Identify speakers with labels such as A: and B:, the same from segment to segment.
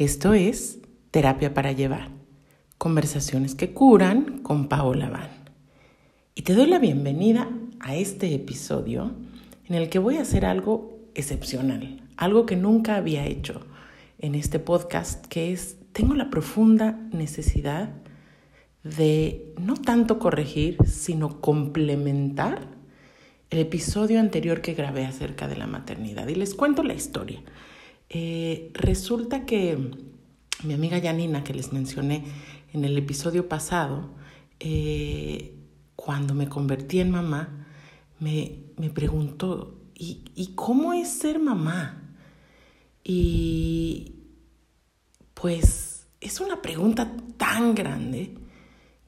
A: Esto es Terapia para Llevar, conversaciones que curan con Paola Van. Y te doy la bienvenida a este episodio en el que voy a hacer algo excepcional, algo que nunca había hecho en este podcast, que es, tengo la profunda necesidad de no tanto corregir, sino complementar el episodio anterior que grabé acerca de la maternidad. Y les cuento la historia. Eh, resulta que mi amiga Janina, que les mencioné en el episodio pasado, eh, cuando me convertí en mamá, me, me preguntó, ¿y, ¿y cómo es ser mamá? Y pues es una pregunta tan grande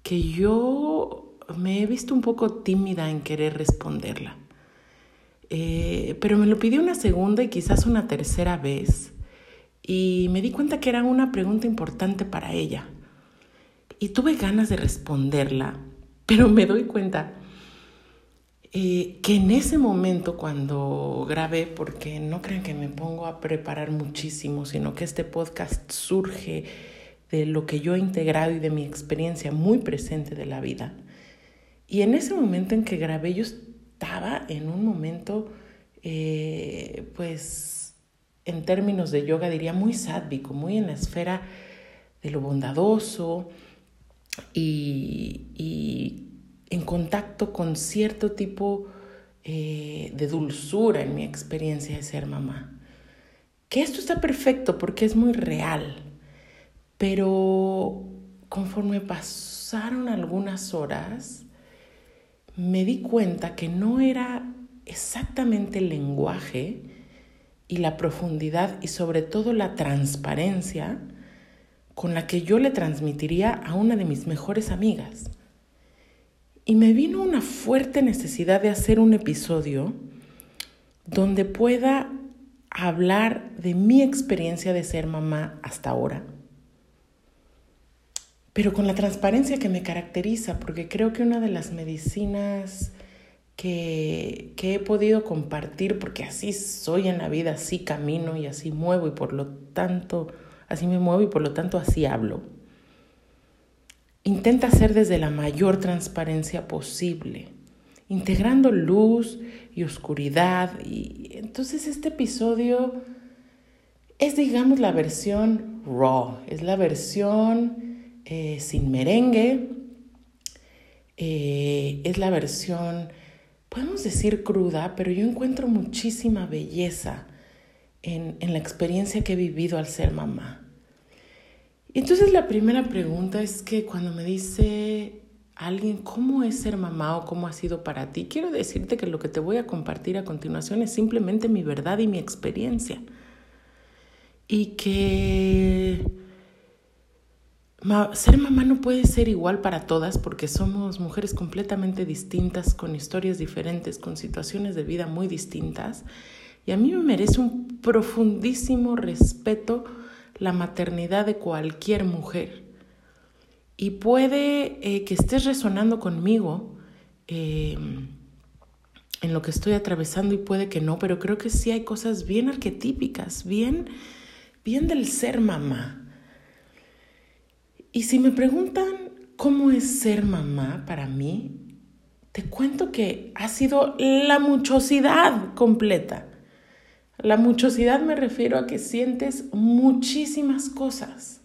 A: que yo me he visto un poco tímida en querer responderla. Eh, pero me lo pidió una segunda y quizás una tercera vez y me di cuenta que era una pregunta importante para ella. Y tuve ganas de responderla, pero me doy cuenta eh, que en ese momento cuando grabé, porque no crean que me pongo a preparar muchísimo, sino que este podcast surge de lo que yo he integrado y de mi experiencia muy presente de la vida. Y en ese momento en que grabé yo estaba en un momento, eh, pues, en términos de yoga diría muy sádvico, muy en la esfera de lo bondadoso y, en contacto con cierto tipo eh, de dulzura en mi experiencia de ser mamá. Que esto está perfecto porque es muy real, pero conforme pasaron algunas horas, me di cuenta que no era exactamente el lenguaje y la profundidad y sobre todo la transparencia con la que yo le transmitiría a una de mis mejores amigas. Y me vino una fuerte necesidad de hacer un episodio donde pueda hablar de mi experiencia de ser mamá hasta ahora pero con la transparencia que me caracteriza, porque creo que una de las medicinas que, que, he podido compartir, porque así soy en la vida, así camino y así muevo y por lo tanto, así me muevo y por lo tanto así hablo. Intenta ser desde la mayor transparencia posible, integrando luz y oscuridad. Y entonces este episodio es, digamos, la versión raw, es la versión eh, sin merengue. Eh, es la versión, podemos decir cruda, pero yo encuentro muchísima belleza en, en la experiencia que he vivido al ser mamá. Entonces la primera pregunta es que cuando me dice alguien cómo es ser mamá o cómo ha sido para ti, quiero decirte que lo que te voy a compartir a continuación es simplemente mi verdad y mi experiencia. Y que ser mamá no puede ser igual para todas porque somos mujeres completamente distintas, con historias diferentes, con situaciones de vida muy distintas. Y a mí me merece un profundísimo respeto la maternidad de cualquier mujer. Y puede eh, que estés resonando conmigo em, en lo que estoy atravesando y puede que no, pero creo que sí hay cosas bien arquetípicas, bien, bien del ser mamá y si me preguntan cómo es ser mamá para mí, te cuento que ha sido la muchosidad completa. La muchosidad me refiero a que sientes muchísimas cosas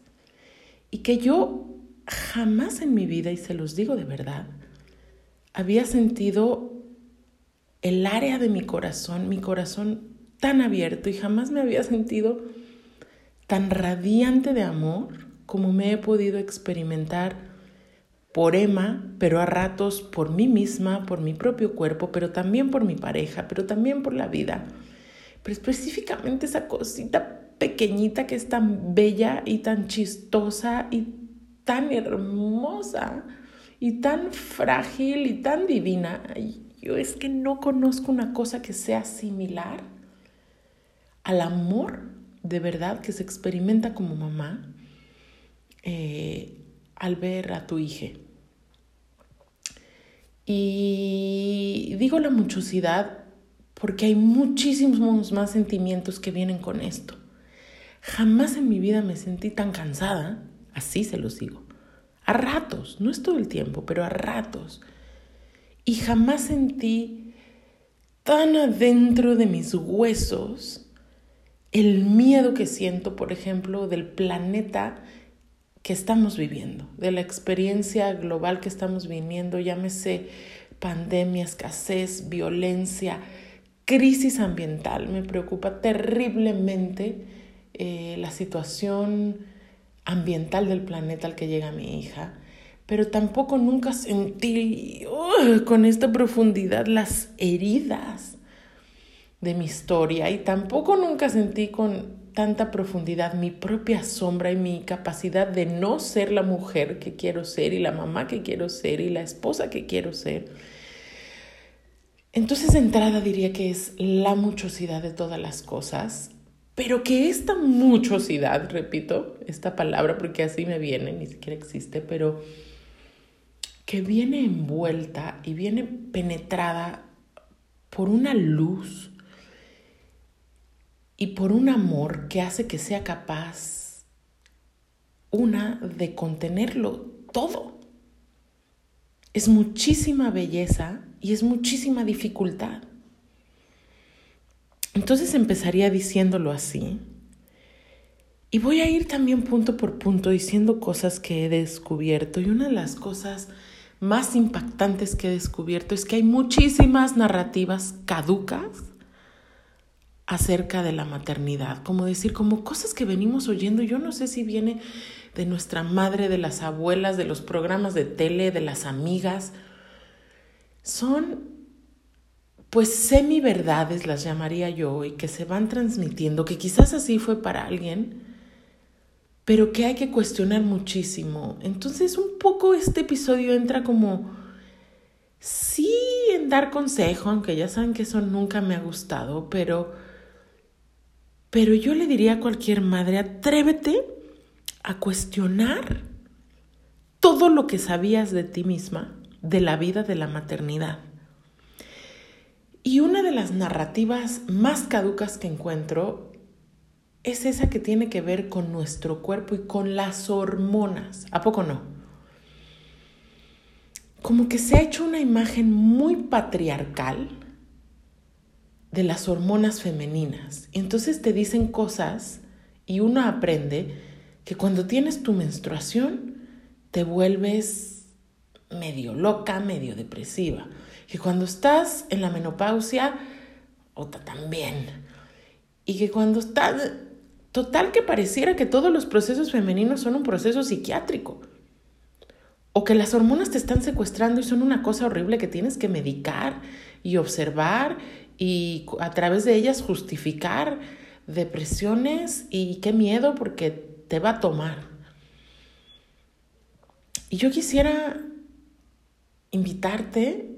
A: y que yo jamás en mi vida, y se los digo de verdad, había sentido el área de mi corazón, mi corazón tan abierto y jamás me había sentido tan radiante de amor como me he podido experimentar por Emma, pero a ratos por mí misma, por mi propio cuerpo, pero también por mi pareja, pero también por la vida. Pero específicamente esa cosita pequeñita que es tan bella y tan chistosa y tan hermosa y tan frágil y tan divina. Yo es que no conozco una cosa que sea similar al amor de verdad que se experimenta como mamá eh, al ver a tu hija. Y digo la muchosidad porque hay muchísimos más sentimientos que vienen con esto. Jamás en mi vida me sentí tan cansada, así se los digo. A ratos, no es todo el tiempo, pero a ratos. Y jamás sentí tan adentro de mis huesos el miedo que siento, por ejemplo, del planeta que estamos viviendo, de la experiencia global que estamos viviendo, llámese pandemia, escasez, violencia, crisis ambiental. Me preocupa terriblemente eh, la situación ambiental del planeta al que llega mi hija, pero tampoco nunca sentí con esta profundidad las heridas de mi historia y tampoco nunca sentí con tanta profundidad mi propia sombra y mi capacidad de no ser la mujer que quiero ser y la mamá que quiero ser y la esposa que quiero ser. Entonces de entrada diría que es la muchosidad de todas las cosas, pero que esta muchosidad, repito esta palabra porque así me viene, ni siquiera existe, pero que viene envuelta y viene penetrada por una luz y por un amor que hace que sea capaz una de contenerlo todo. Es muchísima belleza y es muchísima dificultad. Entonces empezaría diciéndolo así. Y voy a ir también punto por punto diciendo cosas que he descubierto. Y una de las cosas más impactantes que he descubierto es que hay muchísimas narrativas caducas acerca de la maternidad, como decir, como cosas que venimos oyendo, yo no sé si viene de nuestra madre, de las abuelas, de los programas de tele, de las amigas, son pues semi verdades las llamaría yo y que se van transmitiendo, que quizás así fue para alguien, pero que hay que cuestionar muchísimo. Entonces un poco este episodio entra como, sí, en dar consejo, aunque ya saben que eso nunca me ha gustado, pero pero yo le diría a cualquier madre, atrévete a cuestionar todo lo que sabías de ti misma, de la vida de la maternidad. Y una de las narrativas más caducas que encuentro es esa que tiene que ver con nuestro cuerpo y con las hormonas. ¿A poco no? Como que se ha hecho una imagen muy patriarcal de las hormonas femeninas. Entonces te dicen cosas y uno aprende que cuando tienes tu menstruación te vuelves medio loca, medio depresiva. Que cuando estás en la menopausia, otra también. Y que cuando estás, total que pareciera que todos los procesos femeninos son un proceso psiquiátrico. O que las hormonas te están secuestrando y son una cosa horrible que tienes que medicar y observar y a través de ellas justificar depresiones y qué miedo porque te va a tomar. Y yo quisiera invitarte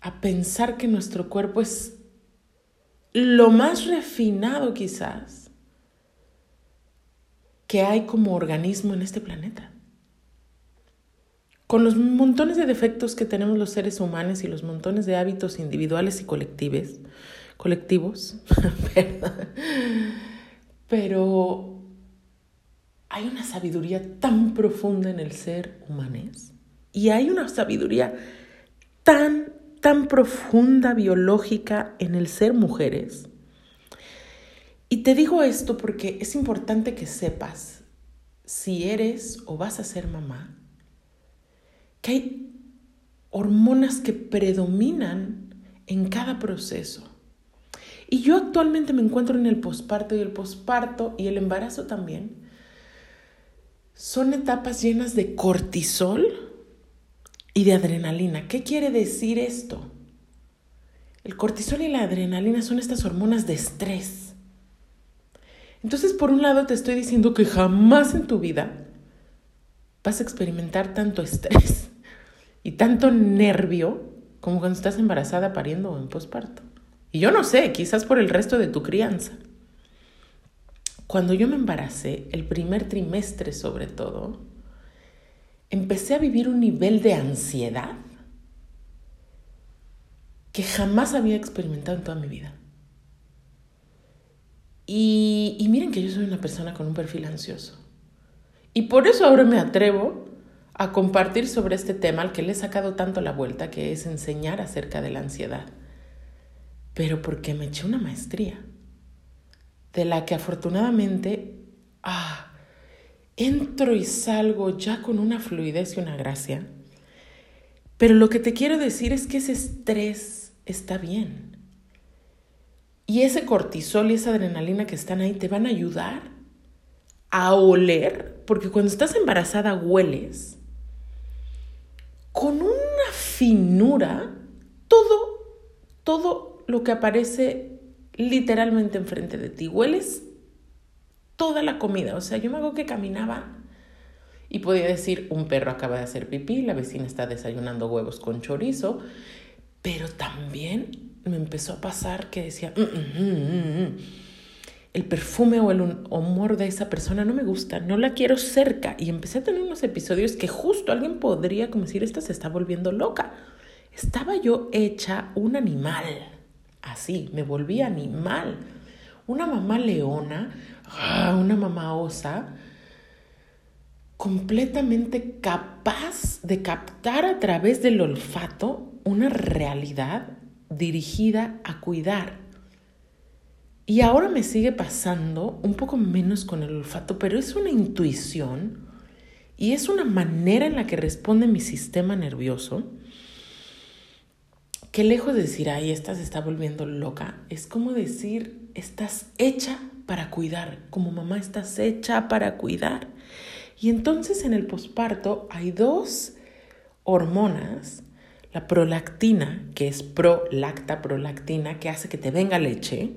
A: a pensar que nuestro cuerpo es lo más refinado quizás que hay como organismo en este planeta con los montones de defectos que tenemos los seres humanos y los montones de hábitos individuales y colectivos, pero hay una sabiduría tan profunda en el ser humano y hay una sabiduría tan, tan profunda biológica en el ser mujeres. Y te digo esto porque es importante que sepas si eres o vas a ser mamá, que hay hormonas que predominan en cada proceso. Y yo actualmente me encuentro en el posparto y el posparto y el embarazo también. Son etapas llenas de cortisol y de adrenalina. ¿Qué quiere decir esto? El cortisol y la adrenalina son estas hormonas de estrés. Entonces, por un lado, te estoy diciendo que jamás en tu vida vas a experimentar tanto estrés y tanto nervio como cuando estás embarazada, pariendo o en posparto. Y yo no sé, quizás por el resto de tu crianza. Cuando yo me embaracé, el primer trimestre sobre todo, empecé a vivir un nivel de ansiedad que jamás había experimentado en toda mi vida. Y, y miren que yo soy una persona con un perfil ansioso. Y por eso ahora me atrevo a compartir sobre este tema al que le he sacado tanto la vuelta, que es enseñar acerca de la ansiedad. Pero porque me eché una maestría, de la que afortunadamente, ah, entro y salgo ya con una fluidez y una gracia. Pero lo que te quiero decir es que ese estrés está bien. Y ese cortisol y esa adrenalina que están ahí te van a ayudar a oler, porque cuando estás embarazada hueles con una finura todo, todo lo que aparece literalmente enfrente de ti. Hueles toda la comida. O sea, yo me hago que caminaba y podía decir, un perro acaba de hacer pipí, la vecina está desayunando huevos con chorizo, pero también me empezó a pasar que decía, mm, mm, mm, el perfume o el humor de esa persona no me gusta, no la quiero cerca. Y empecé a tener unos episodios que justo alguien podría como decir, esta se está volviendo loca. Estaba yo hecha un animal, así, me volví animal. Una mamá leona, ah, una mamá osa, completamente capaz de captar a través del olfato una realidad dirigida a cuidar y ahora me sigue pasando un poco menos con el olfato, pero es una intuición y es una manera en la que responde mi sistema nervioso que lejos de decir, ay, esta se está volviendo loca, es como decir, estás hecha para cuidar, como mamá estás hecha para cuidar. Y entonces en el posparto hay dos hormonas, la prolactina, que es prolacta, prolactina, que hace que te venga leche,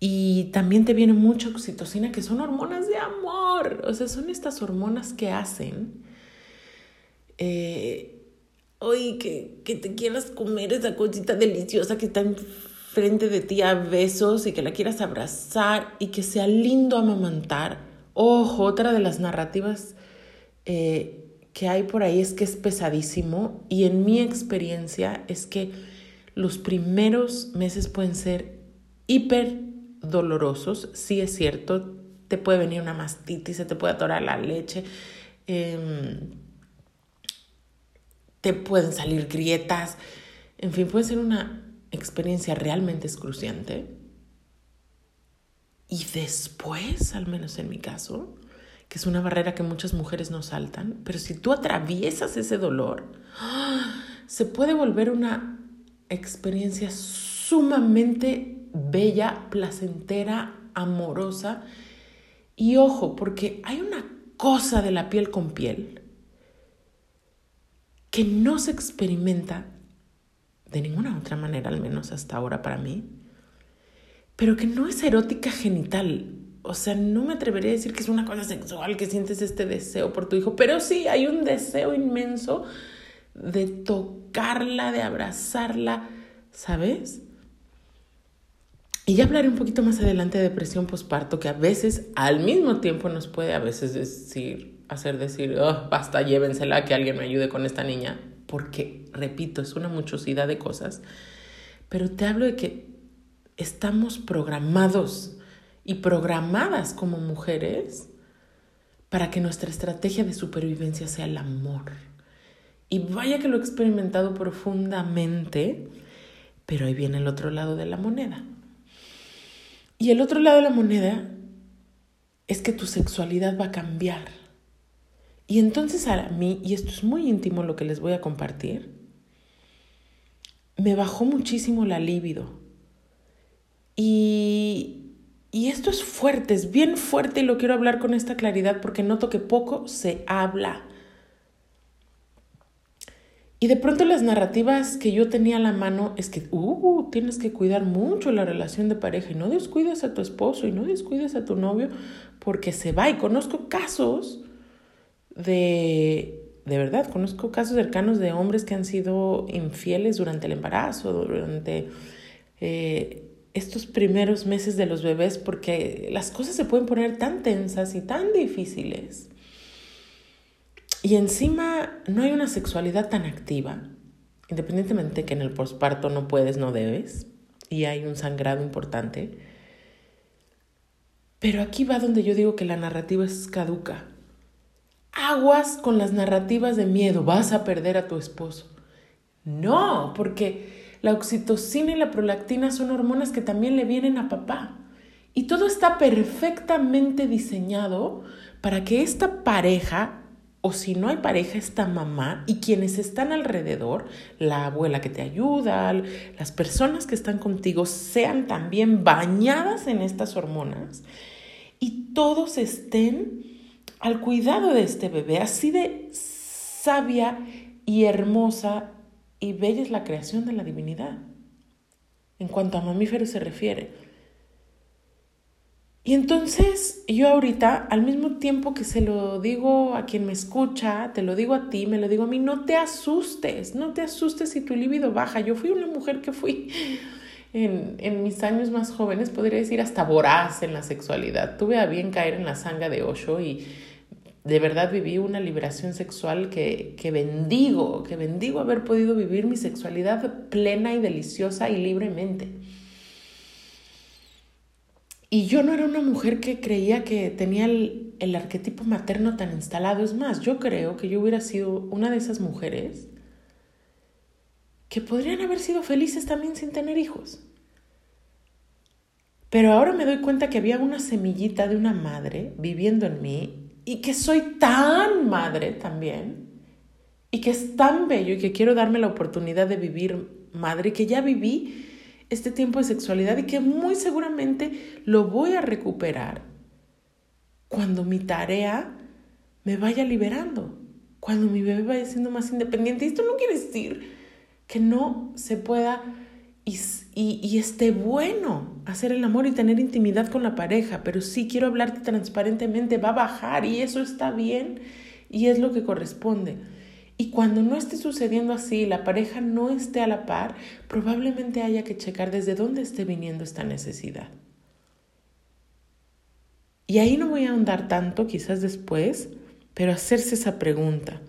A: y también te viene mucha oxitocina, que son hormonas de amor. O sea, son estas hormonas que hacen. Eh, que, que te quieras comer esa cosita deliciosa que está enfrente de ti a besos y que la quieras abrazar y que sea lindo amamantar. Ojo, otra de las narrativas eh, que hay por ahí es que es pesadísimo y en mi experiencia es que los primeros meses pueden ser hiper dolorosos, sí es cierto, te puede venir una mastitis, se te puede atorar la leche, em, te pueden salir grietas, en fin, puede ser una experiencia realmente excruciante. Y después, al menos en mi caso, que es una barrera que muchas mujeres no saltan, pero si tú atraviesas ese dolor, se puede volver una experiencia sumamente bella, placentera, amorosa. Y ojo, porque hay una cosa de la piel con piel que no se experimenta de ninguna otra manera, al menos hasta ahora para mí, pero que no es erótica genital. O sea, no me atrevería a decir que es una cosa sexual, que sientes este deseo por tu hijo, pero sí hay un deseo inmenso de tocarla, de abrazarla, ¿sabes? Y ya hablaré un poquito más adelante de depresión postparto, que a veces al mismo tiempo nos puede a veces decir, hacer decir, oh, basta, llévensela, que alguien me ayude con esta niña, porque, repito, es una muchosidad de cosas. Pero te hablo de que estamos programados y programadas como mujeres para que nuestra estrategia de supervivencia sea el amor. Y vaya que lo he experimentado profundamente, pero ahí viene el otro lado de la moneda. Y el otro lado de la moneda es que tu sexualidad va a cambiar. Y entonces a mí, y esto es muy íntimo lo que les voy a compartir, me bajó muchísimo la libido. Y, y esto es fuerte, es bien fuerte y lo quiero hablar con esta claridad porque noto que poco se habla. Y de pronto las narrativas que yo tenía a la mano es que, uh, tienes que cuidar mucho la relación de pareja y no descuides a tu esposo y no descuides a tu novio porque se va. Y conozco casos de, de verdad, conozco casos cercanos de hombres que han sido infieles durante el embarazo, durante eh, estos primeros meses de los bebés, porque las cosas se pueden poner tan tensas y tan difíciles y encima no hay una sexualidad tan activa, independientemente que en el posparto no puedes, no debes, y hay un sangrado importante. Pero aquí va donde yo digo que la narrativa es caduca. Aguas con las narrativas de miedo, vas a perder a tu esposo. No, porque la oxitocina y la prolactina son hormonas que también le vienen a papá. Y todo está perfectamente diseñado para que esta pareja, o si no hay pareja, esta mamá y quienes están alrededor, la abuela que te ayuda, las personas que están contigo, sean también bañadas en estas hormonas y todos estén al cuidado de este bebé. Así de sabia y hermosa y bella es la creación de la divinidad, en cuanto a mamíferos se refiere. Y entonces yo ahorita, al mismo tiempo que se lo digo a quien me escucha, te lo digo a ti, me lo digo a mí, no te asustes, no te asustes si tu libido baja. Yo fui una mujer que fui en, en mis años más jóvenes, podría decir hasta voraz en la sexualidad. Tuve a bien caer en la sanga de Osho y de verdad viví una liberación sexual que, que bendigo, que bendigo haber podido vivir mi sexualidad plena y deliciosa y libremente. Y yo no era una mujer que creía que tenía el, el, arquetipo materno tan instalado. Es más, yo creo que yo hubiera sido una de esas mujeres que podrían haber sido felices también sin tener hijos. Pero ahora me doy cuenta que había una semillita de una madre viviendo en mí y que soy tan madre también y que es tan bello y que quiero darme la oportunidad de vivir madre que ya viví este tiempo de sexualidad y que muy seguramente lo voy a recuperar cuando mi tarea me vaya liberando, cuando mi bebé vaya siendo más independiente. Y esto no quiere decir que no se pueda y, y, esté bueno hacer el amor y tener intimidad con la pareja, pero sí quiero hablarte transparentemente, va a bajar y eso está bien y es lo que corresponde. Y cuando no esté sucediendo así, la pareja no esté a la par, probablemente haya que checar desde dónde esté viniendo esta necesidad. Y ahí no voy a ahondar tanto, quizás después, pero hacerse esa pregunta.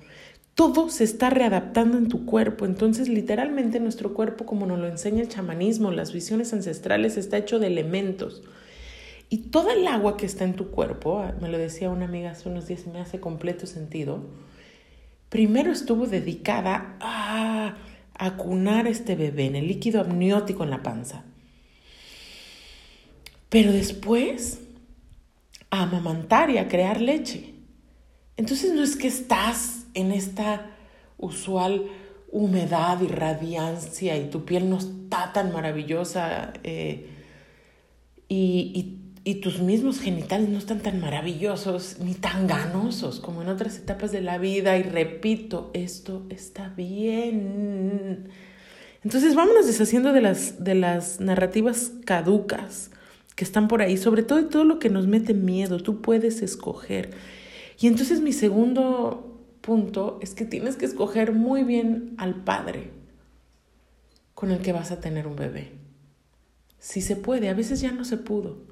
A: Todo se está readaptando en tu cuerpo, entonces literalmente nuestro cuerpo, como nos lo enseña el chamanismo, las visiones ancestrales, está hecho de elementos. Y toda el agua que está en tu cuerpo, me lo decía una amiga hace unos días y me hace completo sentido, primero estuvo dedicada a acunar a este bebé en el líquido amniótico en la panza. Pero después a amamantar y a crear leche. Entonces no es que estás en esta usual humedad y radiancia y tu piel no está tan maravillosa eh, y, y y tus mismos genitales no están tan maravillosos ni tan ganosos como en otras etapas de la vida. Y repito, esto está bien. Entonces vámonos deshaciendo de las, de las narrativas caducas que están por ahí, sobre todo de todo lo que nos mete miedo. Tú puedes escoger. Y entonces mi segundo punto es que tienes que escoger muy bien al padre con el que vas a tener un bebé. Si se puede, a veces ya no se pudo.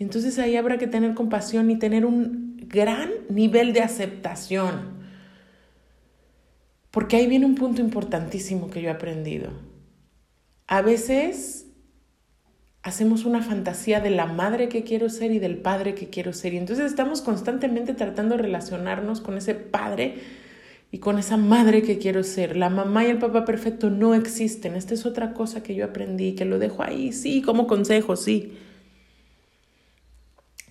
A: Entonces ahí habrá que tener compasión y tener un gran nivel de aceptación. Porque ahí viene un punto importantísimo que yo he aprendido. A veces hacemos una fantasía de la madre que quiero ser y del padre que quiero ser. Y entonces estamos constantemente tratando de relacionarnos con ese padre y con esa madre que quiero ser. La mamá y el papá perfecto no existen. Esta es otra cosa que yo aprendí, que lo dejo ahí, sí, como consejo, sí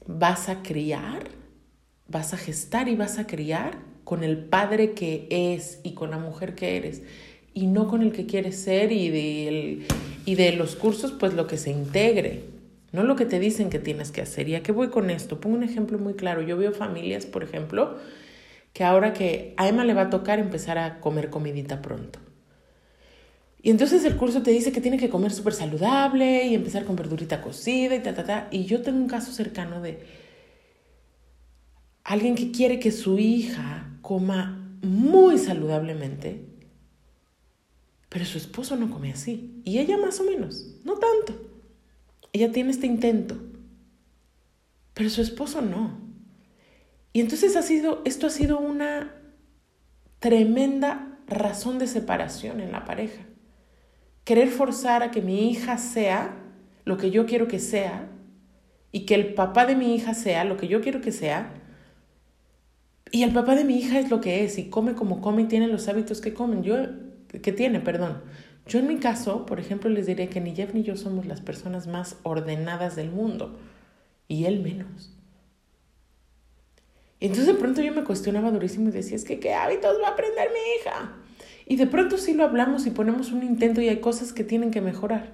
A: vas a criar, vas a gestar y vas a criar con el padre que es y con la mujer que eres y no con el que quieres ser y de, y de los cursos pues lo que se integre, no lo que te dicen que tienes que hacer. ¿Y a qué voy con esto? Pongo un ejemplo muy claro. Yo veo familias, por ejemplo, que ahora que a Emma le va a tocar empezar a comer comidita pronto. Y entonces el curso te dice que tiene que comer súper saludable y empezar con verdurita cocida y ta, ta, ta. Y yo tengo un caso cercano de alguien que quiere que su hija coma muy saludablemente, pero su esposo no come así. Y ella más o menos, no tanto. Ella tiene este intento, pero su esposo no. Y entonces ha sido, esto ha sido una tremenda razón de separación en la pareja querer forzar a que mi hija sea lo que yo quiero que sea y que el papá de mi hija sea lo que yo quiero que sea, y el papá de mi hija es lo que es y come como come y tiene los hábitos que comen, yo que tiene, perdón. Yo en mi caso, por ejemplo, les diré que ni Jeff ni yo somos las personas más ordenadas del mundo y él menos. Entonces de pronto yo me cuestionaba durísimo y decía, es que qué hábitos va a aprender mi hija. Y de pronto sí lo hablamos y ponemos un intento y hay cosas que tienen que mejorar.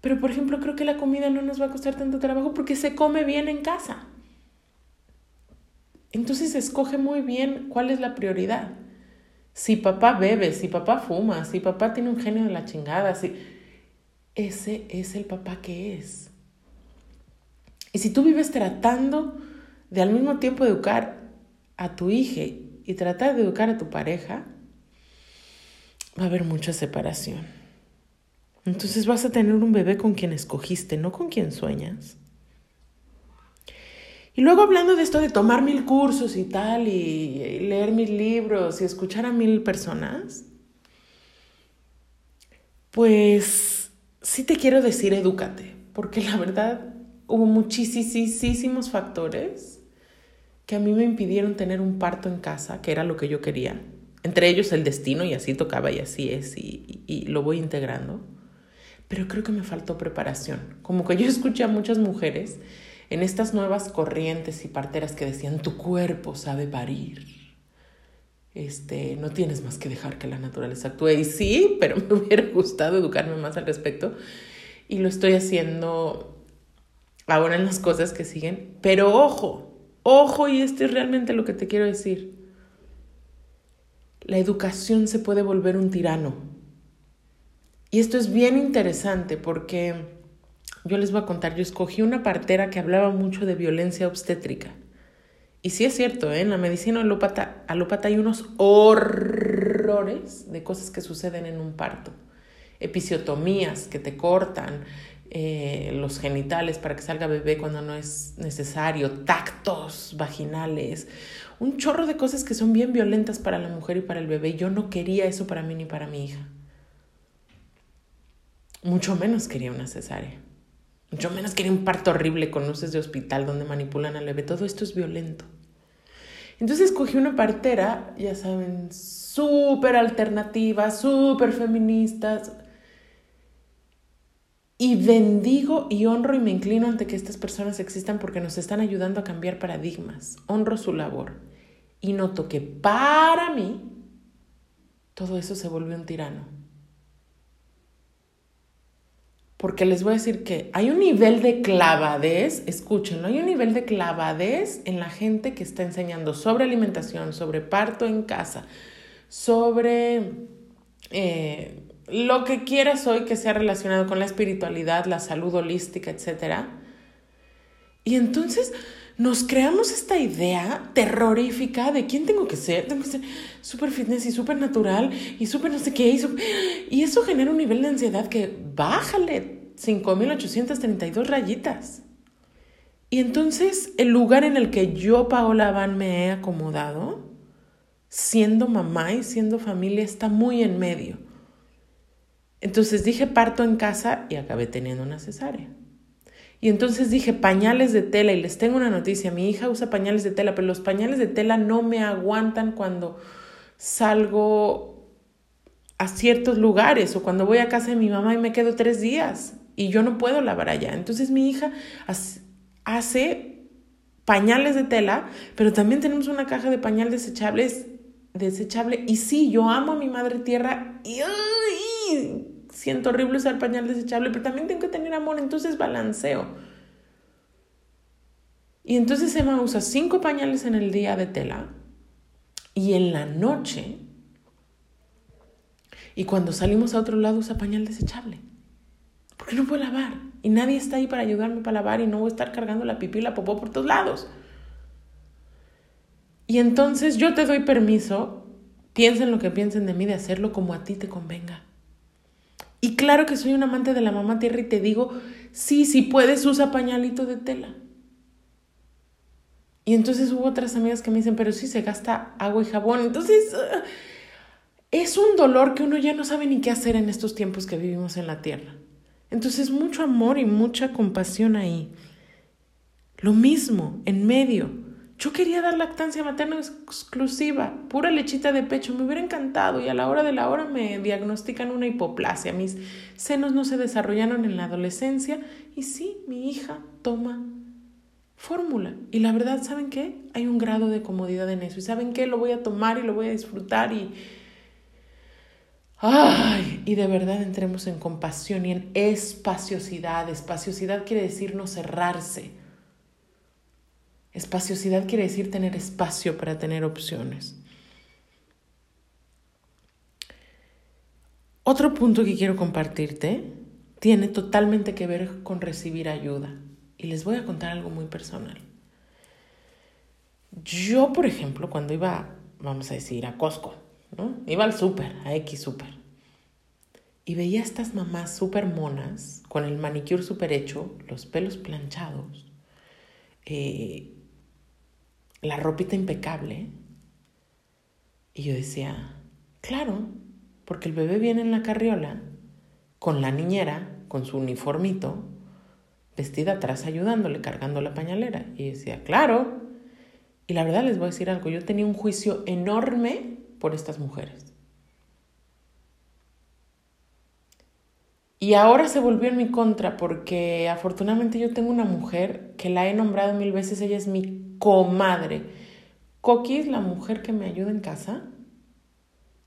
A: Pero por ejemplo, creo que la comida no nos va a costar tanto trabajo porque se come bien en casa. Entonces escoge muy bien cuál es la prioridad. Si papá bebe, si papá fuma, si papá tiene un genio de la chingada, si... ese es el papá que es. Y si tú vives tratando de al mismo tiempo educar a tu hija y tratar de educar a tu pareja, va a haber mucha separación. Entonces vas a tener un bebé con quien escogiste, no con quien sueñas. Y luego hablando de esto de tomar mil cursos y tal, y, leer mil libros y escuchar a mil personas, pues sí te quiero decir, edúcate, porque la verdad hubo muchísimos factores que a mí me impidieron tener un parto en casa, que era lo que yo quería. Entre ellos el destino, y así tocaba, y así es, y, y lo voy integrando. Pero creo que me faltó preparación. Como que yo escuché a muchas mujeres en estas nuevas corrientes y parteras que decían, tu cuerpo sabe parir. Este, no tienes más que dejar que la naturaleza actúe. Y sí, pero me hubiera gustado educarme más al respecto. Y lo estoy haciendo ahora en las cosas que siguen. Pero ojo, ojo, y esto es realmente lo que te quiero decir. La educación se puede volver un tirano. Y esto es bien interesante porque yo les voy a contar, yo escogí una partera que hablaba mucho de violencia obstétrica. Y sí es cierto, ¿eh? en la medicina alópata, alópata hay unos horrores de cosas que suceden en un parto. Episiotomías que te cortan eh, los genitales para que salga bebé cuando no es necesario, tactos vaginales, un chorro de cosas que son bien violentas para la mujer y para el bebé. Yo no quería eso para mí ni para mi hija. Mucho menos quería una cesárea. Yo menos quería un parto horrible con luces de hospital donde manipulan al bebé. Todo esto es violento. Entonces escogí una partera, ya saben, súper alternativa, súper feminista. Y bendigo y honro y me inclino ante que estas personas existan porque nos están ayudando a cambiar paradigmas. Honro su labor. Y noto que para mí todo eso se volvió un tirano porque les voy a decir que hay un nivel de clavadez, escúchenlo, hay un nivel de clavadez en la gente que está enseñando sobre alimentación, sobre parto en casa, sobre eh, lo que quieras hoy que sea relacionado con la espiritualidad, la salud holística, etc. Y entonces nos creamos esta idea terrorífica de quién tengo que ser. Tengo que ser súper fitness y súper natural y súper no sé qué. Y, eso genera un nivel de ansiedad que bájale 5.832 rayitas. Y entonces el lugar en el que yo, Paola Van, me he acomodado, siendo mamá y siendo familia, está muy en medio. Entonces dije parto en casa y acabé teniendo una cesárea. Y entonces dije pañales de tela y les tengo una noticia, mi hija usa pañales de tela, pero los pañales de tela no me aguantan cuando salgo a ciertos lugares o cuando voy a casa de mi mamá y me quedo tres días y yo no puedo lavar allá. Entonces mi hija hace pañales de tela, pero también tenemos una caja de pañal desechables, desechable. Y sí, yo amo a mi madre tierra y siento horrible usar pañal desechable, pero también tengo que tener amor, entonces balanceo. Y entonces Emma usa cinco pañales en el día de tela y en la noche, y cuando salimos a otro lado usa pañal desechable. Porque no puedo lavar. Y nadie está ahí para ayudarme para lavar y no voy a estar cargando la pipí y la popó por todos lados. Y entonces yo te doy permiso, piensen lo que piensen de mí, de hacerlo como a ti te convenga. Y claro que soy un amante de la mamá tierra y te digo, sí, si puedes, usa pañalito de tela. Y entonces hubo otras amigas que me dicen, pero sí se gasta agua y jabón. Entonces, uh, es un dolor que uno ya no sabe ni qué hacer en estos tiempos que vivimos en la tierra. Entonces, mucho amor y mucha compasión ahí. Lo mismo, en medio. Yo quería dar lactancia materna exclusiva, pura lechita de pecho, me hubiera encantado y a la hora de la hora me diagnostican una hipoplasia. Mis senos no se desarrollaron en la adolescencia y sí, mi hija toma fórmula. Y la verdad, ¿saben qué? Hay un grado de comodidad en eso. ¿Y saben qué? Lo voy a tomar y lo voy a disfrutar y... Ay, y de verdad entremos en compasión y en espaciosidad. Espaciosidad quiere decir no cerrarse. Espaciosidad quiere decir tener espacio para tener opciones. Otro punto que quiero compartirte tiene totalmente que ver con recibir ayuda. Y les voy a contar algo muy personal. Yo, por ejemplo, cuando iba, vamos a decir, a Costco, ¿no? Iba al súper, a X súper. Y veía a estas mamás súper monas, con el manicure súper hecho, los pelos planchados, eh, la ropita impecable. Y yo decía, claro, porque el bebé viene en la carriola, con la niñera, con su uniformito, vestida atrás ayudándole, cargando la pañalera. Y decía, claro. Y la verdad les voy a decir algo, yo tenía un juicio enorme por estas mujeres. Y ahora se volvió en mi contra porque afortunadamente yo tengo una mujer que la he nombrado mil veces, ella es mi comadre. Coqui es la mujer que me ayuda en casa,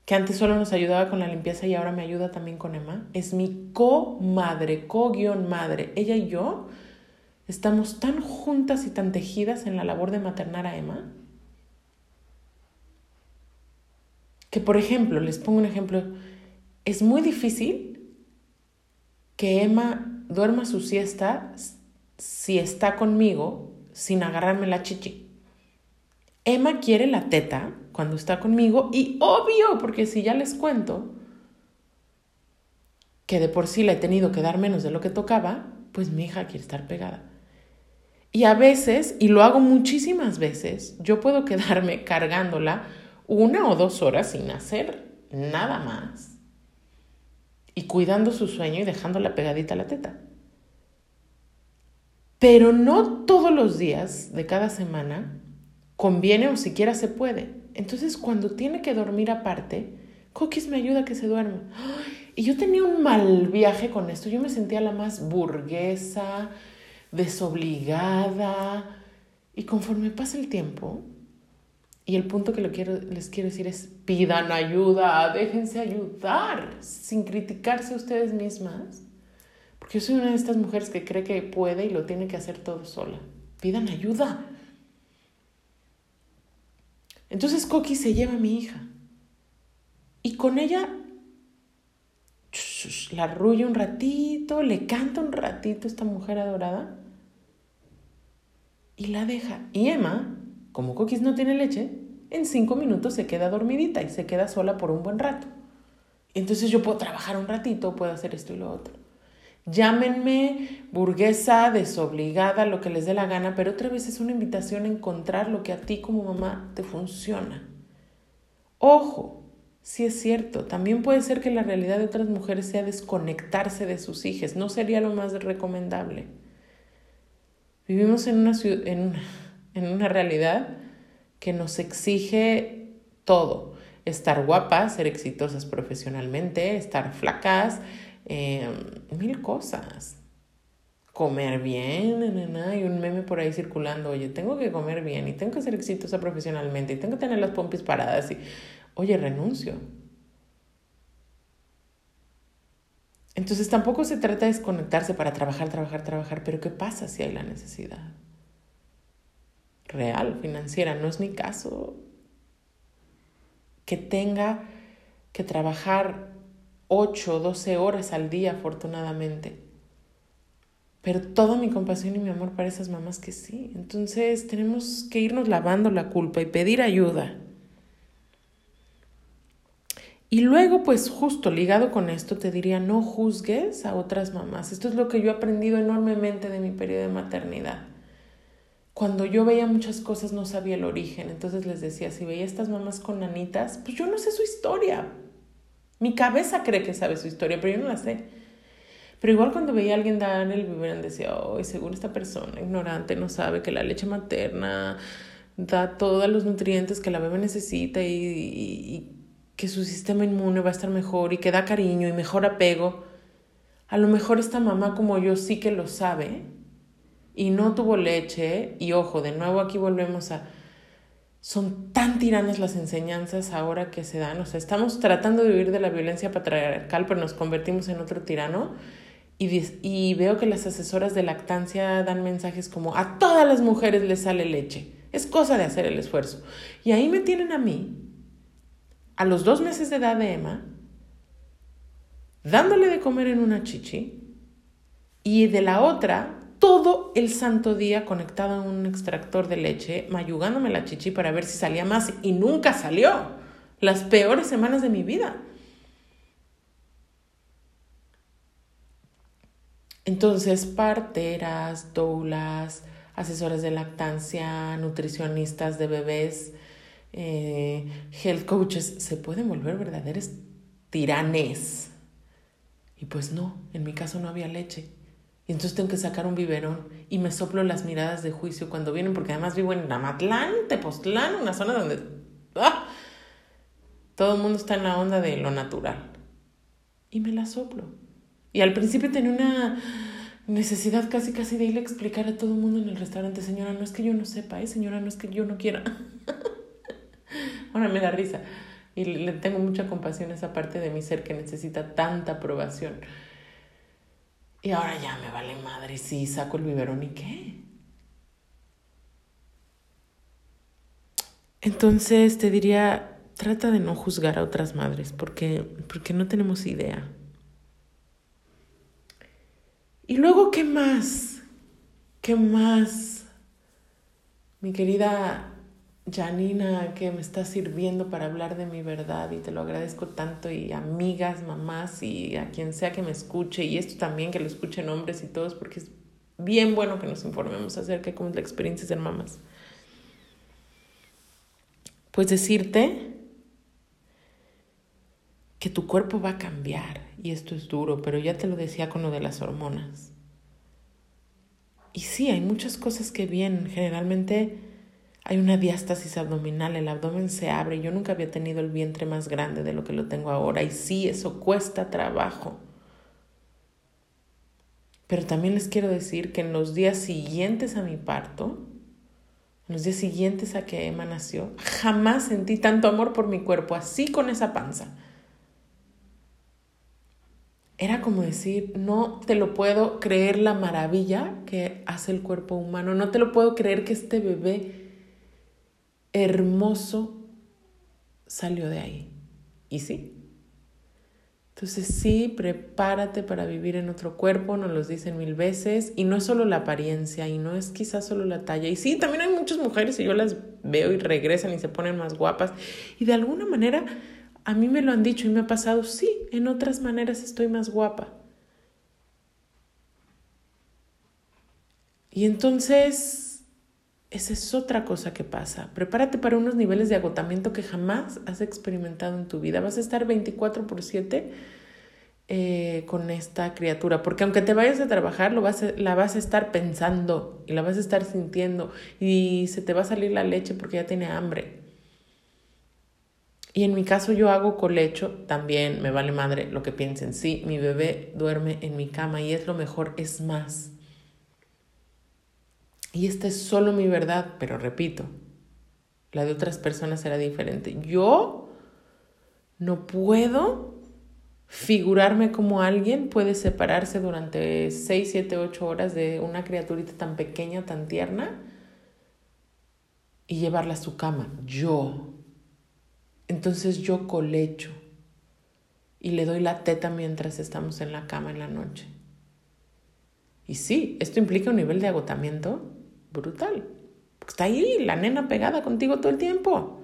A: que antes solo nos ayudaba con la limpieza y ahora me ayuda también con Emma, es mi comadre, co-madre. Ella y yo estamos tan juntas y tan tejidas en la labor de maternar a Emma, que por ejemplo, les pongo un ejemplo, es muy difícil que Emma duerma su siesta si está conmigo sin agarrarme la chichi. Emma quiere la teta cuando está conmigo y obvio, porque si ya les cuento que de por sí la he tenido que dar menos de lo que tocaba, pues mi hija quiere estar pegada. Y a veces, y lo hago muchísimas veces, yo puedo quedarme cargándola una o dos horas sin hacer nada más y cuidando su sueño y dejándola pegadita a la teta. Pero no todos los días de cada semana conviene o siquiera se puede. Entonces, cuando tiene que dormir aparte, Cookies me ayuda a que se duerma. Y yo tenía un mal viaje con esto. Yo me sentía la más burguesa, desobligada. Y conforme pasa el tiempo, y el punto que lo quiero, les quiero decir es, pidan ayuda, déjense ayudar, sin criticarse ustedes mismas. Porque yo soy una de estas mujeres que cree que puede y lo tiene que hacer todo sola. Pidan ayuda. Entonces Coqui se lleva a mi hija. Y con ella la arrulla un ratito, le canta un ratito esta mujer adorada y la deja. Y Emma, como Coquis no tiene leche, en cinco minutos se queda dormidita y se queda sola por un buen rato. Entonces yo puedo trabajar un ratito, puedo hacer esto y lo otro. Llámenme burguesa, desobligada, lo que les dé la gana, pero otra vez es una invitación a encontrar lo que a ti como mamá te funciona. Ojo, si es cierto, también puede ser que la realidad de otras mujeres sea desconectarse de sus hijas, no sería lo más recomendable. Vivimos en una, en en una realidad que nos exige todo, estar guapas, ser exitosas profesionalmente, estar flacas, Em, mil cosas. Comer bien, hay un meme por ahí circulando, oye, tengo que comer bien y tengo que ser exitosa profesionalmente y tengo que tener las pompis paradas y, oye, renuncio. Entonces tampoco se trata de desconectarse para trabajar, trabajar, trabajar, pero ¿qué pasa si hay la necesidad? Real, financiera, no es mi caso. Que tenga que trabajar 8 o 12 horas al día, afortunadamente. Pero toda mi compasión y mi amor para esas mamás que sí. Entonces tenemos que irnos lavando la culpa y pedir ayuda. Y luego, pues justo ligado con esto, te diría, no juzgues a otras mamás. Esto es lo que yo he aprendido enormemente de mi periodo de maternidad. Cuando yo veía muchas cosas no sabía el origen. Entonces les decía, si veía estas mamás con nanitas, pues yo no sé su historia. Mi cabeza cree que sabe su historia, pero yo no la sé. Pero igual cuando veía a alguien dar el biberón decía, oh, según esta persona ignorante no sabe que la leche materna da todos los nutrientes que la bebé necesita y, y que su sistema inmune va a estar mejor y que da cariño y mejor apego. A lo mejor esta mamá como yo sí que lo sabe y no tuvo leche y ojo, de nuevo aquí volvemos a son tan tiranas las enseñanzas ahora que se dan. O sea, estamos tratando de huir de la violencia patriarcal, pero nos convertimos en otro tirano. Y, y veo que las asesoras de lactancia dan mensajes como a todas las mujeres les sale leche. Es cosa de hacer el esfuerzo. Y ahí me tienen a mí, a los dos meses de edad de Emma, dándole de comer en una chichi y de la otra todo el santo día conectado a un extractor de leche, mayugándome la chichi para ver si salía más y nunca salió. Las peores semanas de mi vida. Entonces, parteras, doulas, asesoras de lactancia, nutricionistas de bebés, eh, health coaches, se pueden volver verdaderos tiranes. Y pues no, en mi caso no había leche. Y entonces tengo que sacar un biberón y me soplo las miradas de juicio cuando vienen, porque además vivo en Namatlán, Tepoztlán, una zona donde ¡ah! todo el mundo está en la onda de lo natural. Y me la soplo. Y al principio tenía una necesidad casi casi de irle a explicar a todo el mundo en el restaurante, señora, no es que yo no sepa, ¿eh? señora, no es que yo no quiera. Ahora me da risa. Y le tengo mucha compasión a esa parte de mi ser que necesita tanta aprobación. Y ahora ya me vale madre si saco el biberón y qué. Entonces te diría, trata de no juzgar a otras madres porque, porque no tenemos idea. Y luego, ¿qué más? ¿Qué más? Mi querida Janina, que me está sirviendo para hablar de mi verdad y te lo agradezco tanto y amigas, mamás y a quien sea que me escuche y esto también que lo escuchen hombres y todos porque es bien bueno que nos informemos acerca de cómo es la experiencia de ser mamás. Pues decirte que tu cuerpo va a cambiar y esto es duro, pero ya te lo decía con lo de las hormonas. Y sí, hay muchas cosas que vienen, generalmente hay una diástasis abdominal, el abdomen se abre. Yo nunca había tenido el vientre más grande de lo que lo tengo ahora y sí, eso cuesta trabajo. Pero también les quiero decir que en los días siguientes a mi parto, en los días siguientes a que Emma nació, jamás sentí tanto amor por mi cuerpo, así con esa panza. Era como decir, no te lo puedo creer la maravilla que hace el cuerpo humano, no te lo puedo creer que este bebé hermoso salió de ahí. Y sí. Entonces sí, prepárate para vivir en otro cuerpo, nos lo dicen mil veces, y no es solo la apariencia, y no es quizás solo la talla. Y sí, también hay muchas mujeres y yo las veo y regresan y se ponen más guapas. Y de alguna manera, a mí me lo han dicho y me ha pasado, sí, en otras maneras estoy más guapa. Y entonces esa es otra cosa que pasa. Prepárate para unos niveles de agotamiento que jamás has experimentado en tu vida. Vas a estar 24 por 7 eh, con esta criatura, porque aunque te vayas a trabajar, lo vas la vas a estar pensando y la vas a estar sintiendo y se te va a salir la leche porque ya tiene hambre. Y en mi caso yo hago colecho, también me vale madre lo que piensen. Sí, mi bebé duerme en mi cama y es lo mejor, es más y esta es solo mi verdad, pero repito, la de otras personas será diferente. Yo no puedo figurarme como alguien puede separarse durante 6, 7, 8 horas de una criaturita tan pequeña, tan tierna y llevarla a su cama. Yo. Entonces yo colecho y le doy la teta mientras estamos en la cama en la noche. Y sí, esto implica un nivel de agotamiento brutal. Está ahí la nena pegada contigo todo el tiempo.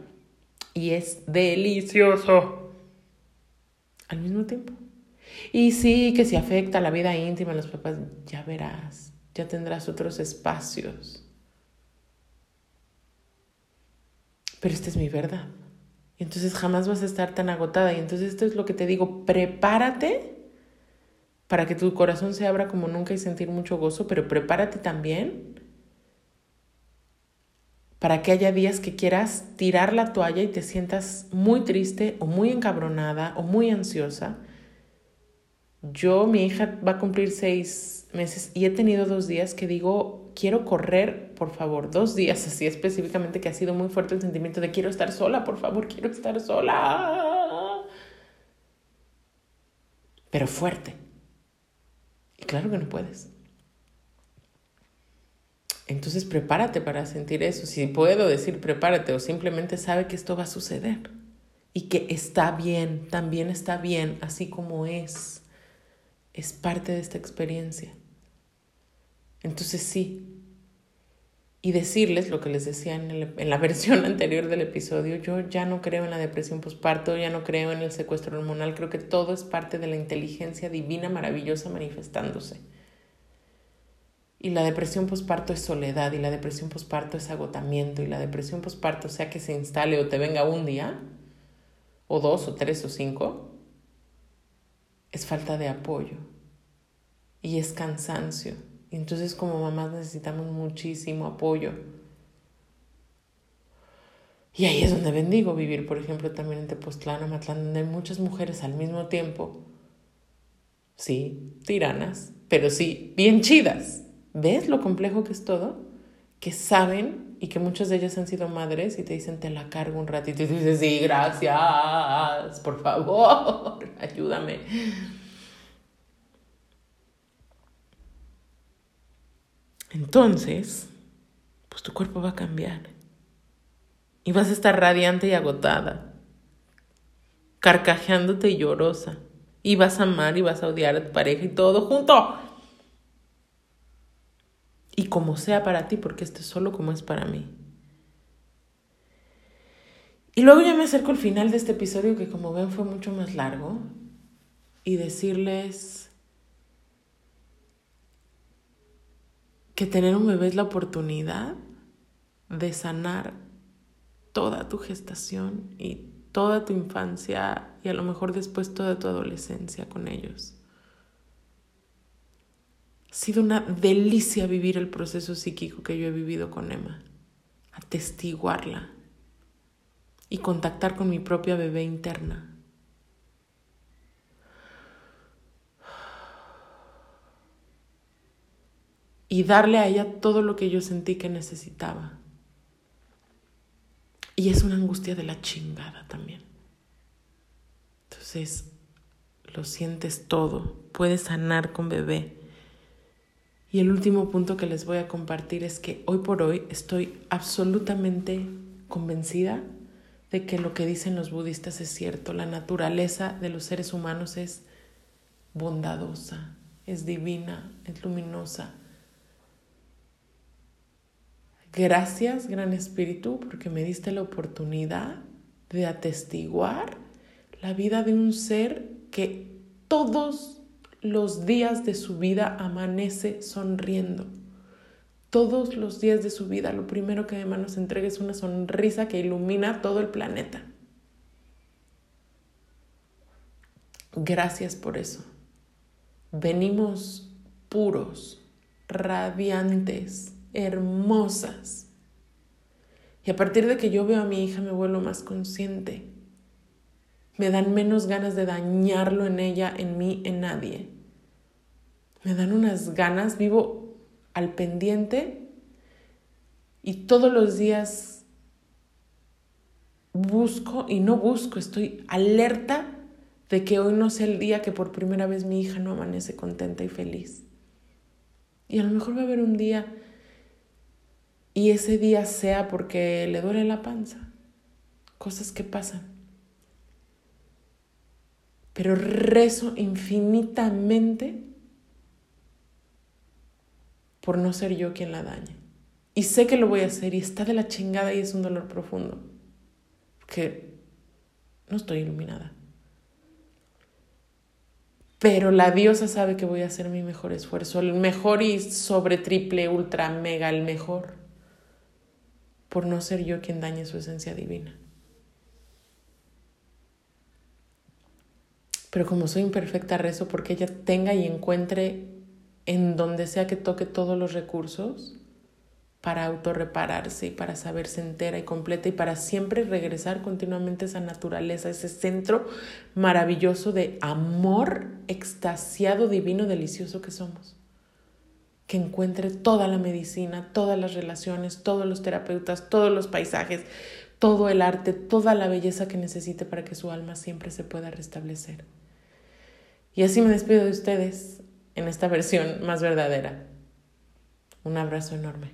A: Y es delicioso. Al mismo tiempo. Y sí, que si afecta la vida íntima los papás, ya verás, ya tendrás otros espacios. Pero esta es mi verdad. Y entonces jamás vas a estar tan agotada. Y entonces esto es lo que te digo, prepárate para que tu corazón se abra como nunca y sentir mucho gozo, pero prepárate también para que haya días que quieras tirar la toalla y te sientas muy triste o muy encabronada o muy ansiosa. Yo, mi hija va a cumplir seis meses y he tenido dos días que digo, quiero correr, por favor, dos días así específicamente que ha sido muy fuerte el sentimiento de quiero estar sola, por favor, quiero estar sola. Pero fuerte. Y claro que no puedes. Entonces prepárate para sentir eso. Si puedo decir prepárate o simplemente sabe que esto va a suceder y que está bien, también está bien, así como es. Es parte de esta experiencia. Entonces sí. Y decirles lo que les decía en, la versión anterior del episodio, yo ya no creo en la depresión postparto, ya no creo en el secuestro hormonal, creo que todo es parte de la inteligencia divina maravillosa manifestándose. Y la depresión posparto es soledad, y la depresión posparto es agotamiento, y la depresión posparto, sea que se instale o te venga un día, o dos, o tres, o cinco, es falta de apoyo y es cansancio. Y entonces como mamás necesitamos muchísimo apoyo. Y ahí es donde bendigo vivir, por ejemplo, también en Tepoztlán, Matlán, donde hay muchas mujeres al mismo tiempo. Sí, tiranas, pero sí, bien chidas ¿Ves lo complejo que es todo? Que saben y que muchas de ellas han sido madres y te dicen, te la cargo un ratito y tú dices, sí, gracias, por favor, ayúdame. Entonces, pues tu cuerpo va a cambiar. Y vas a estar radiante y agotada, carcajeándote y llorosa. Y vas a amar y vas a odiar a tu pareja y todo junto y como sea para ti, porque esto es solo como es para mí. Y luego ya me acerco al final de este episodio que como ven fue mucho más largo y decirles que tener un bebé es la oportunidad de sanar toda tu gestación y toda tu infancia y a lo mejor después toda tu adolescencia con ellos. Ha sido una delicia vivir el proceso psíquico que yo he vivido con Emma, atestiguarla y contactar con mi propia bebé interna. Y darle a ella todo lo que yo sentí que necesitaba. Y es una angustia de la chingada también. Entonces, lo sientes todo, puedes sanar con bebé y el último punto que les voy a compartir es que hoy por hoy estoy absolutamente convencida de que lo que dicen los budistas es cierto. La naturaleza de los seres humanos es bondadosa, es divina, es luminosa. Gracias, Gran Espíritu, porque me diste la oportunidad de atestiguar la vida de un ser que todos los días de su vida amanece sonriendo. Todos los días de su vida lo primero que Emma nos entrega es una sonrisa que ilumina todo el planeta. Gracias por eso. Venimos puros, radiantes, hermosas. Y a partir de que yo veo a mi hija me vuelvo más consciente me dan menos ganas de dañarlo en ella, en mí, en nadie. Me dan unas ganas, vivo al pendiente y todos los días busco y no busco, estoy alerta de que hoy no sea el día que por primera vez mi hija no amanece contenta y feliz. Y a lo mejor va a haber un día y ese día sea porque le duele la panza. Cosas que pasan pero rezo infinitamente por no ser yo quien la dañe. Y sé que lo voy a hacer y está de la chingada y es un dolor profundo, porque no estoy iluminada. Pero la diosa sabe que voy a hacer mi mejor esfuerzo, el mejor y sobre triple, ultra, mega, el mejor, por no ser yo quien dañe su esencia divina. Pero como soy imperfecta, rezo porque ella tenga y encuentre en donde sea que toque todos los recursos para autorrepararse y para saberse entera y completa y para siempre regresar continuamente a esa naturaleza, ese centro maravilloso de amor extasiado, divino, delicioso que somos. Que encuentre toda la medicina, todas las relaciones, todos los terapeutas, todos los paisajes, todo el arte, toda la belleza que necesite para que su alma siempre se pueda restablecer. Y así me despido de ustedes en esta versión más verdadera. Un abrazo enorme.